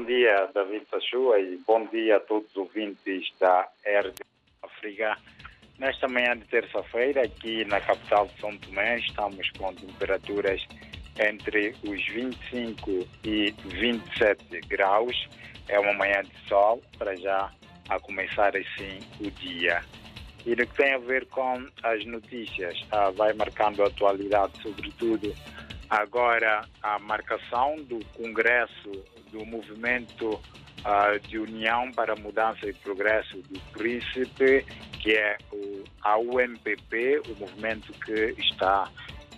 Bom dia, David Sachua, e bom dia a todos os ouvintes da RD África. Nesta manhã de terça-feira, aqui na capital de São Tomé, estamos com temperaturas entre os 25 e 27 graus. É uma manhã de sol, para já a começar assim o dia. E no que tem a ver com as notícias, ah, vai marcando a atualidade, sobretudo agora a marcação do Congresso do Movimento uh, de União para Mudança e Progresso do Príncipe, que é o, a UMPP, o movimento que está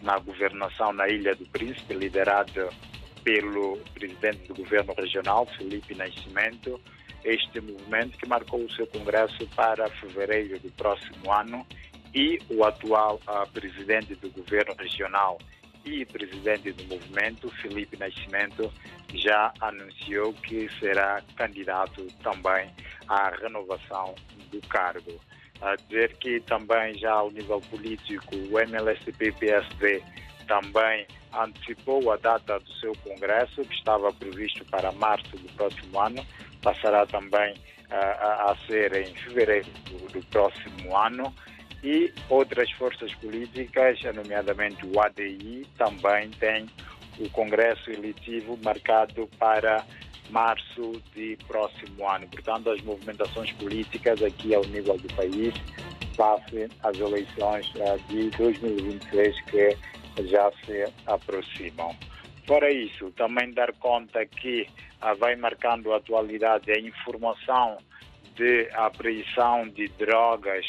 na governação na Ilha do Príncipe, liderado pelo presidente do governo regional, Felipe Nascimento. Este movimento que marcou o seu congresso para fevereiro do próximo ano e o atual uh, presidente do governo regional e presidente do movimento, Felipe Nascimento, já anunciou que será candidato também à renovação do cargo. A dizer que também já ao nível político o MLSP-PSD também antecipou a data do seu congresso, que estava previsto para março do próximo ano, passará também uh, a, a, ser em fevereiro do próximo ano e outras forças políticas, nomeadamente o ADI, também tem o Congresso Eletivo marcado para março de próximo ano. Portanto, as movimentações políticas aqui ao nível do país face às eleições eh, de 2023 que já se aproximam. Fora isso, também dar conta que ah, vai marcando a atualidade a informação de apreensão de drogas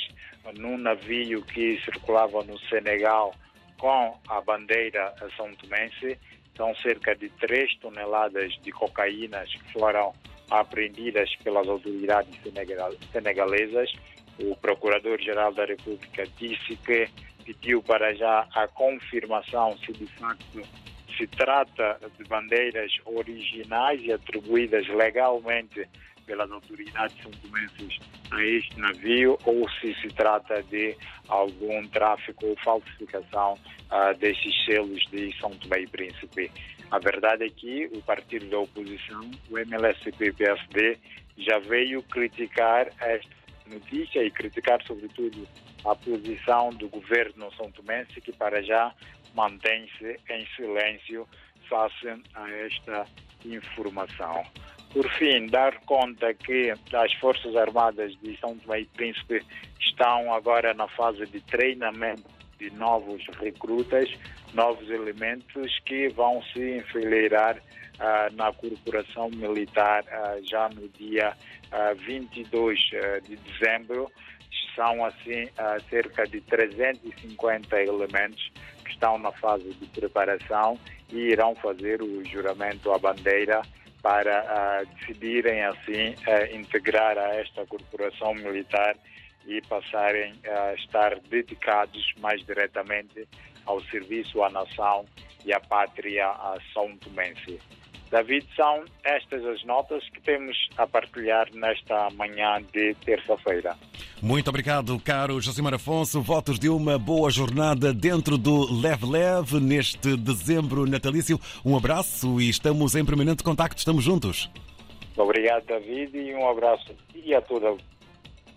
num navio que circulava no Senegal com a bandeira São Tomense. São cerca de 3 toneladas de cocaína que foram apreendidas pelas autoridades senegalesas. O Procurador-Geral da República disse que pediu para já a confirmação se de facto se trata de bandeiras originais e atribuídas legalmente pelas autoridades são-tomenses a este navio ou se se trata de algum tráfico ou falsificação uh, desses selos de São Tomé e Príncipe. A verdade é que o partido da oposição, o MLSP-PSD, já veio criticar esta notícia e criticar sobretudo a posição do governo são tomense que para já mantém-se em silêncio face a esta informação. Por fim, dar conta que as Forças Armadas de São Tomé e Príncipe estão agora na fase de treinamento de novos recrutas, novos elementos que vão se enfileirar uh, na corporação militar uh, já no dia uh, ah, 22 de dezembro. São assim cerca de 350 elementos que estão na fase de preparação e irão fazer o juramento à bandeira para uh, decidirem assim uh, integrar a esta corporação militar e passarem a estar dedicados mais diretamente ao serviço à nação e à pátria a São Tomense. David, são estas as notas que temos a partilhar nesta manhã de terça-feira. Muito obrigado, caro Josimar Afonso. Votos de uma boa jornada dentro do Leve Leve neste dezembro natalício. Um abraço e estamos em permanente contacto. Estamos juntos. Obrigado, David, e um abraço e a toda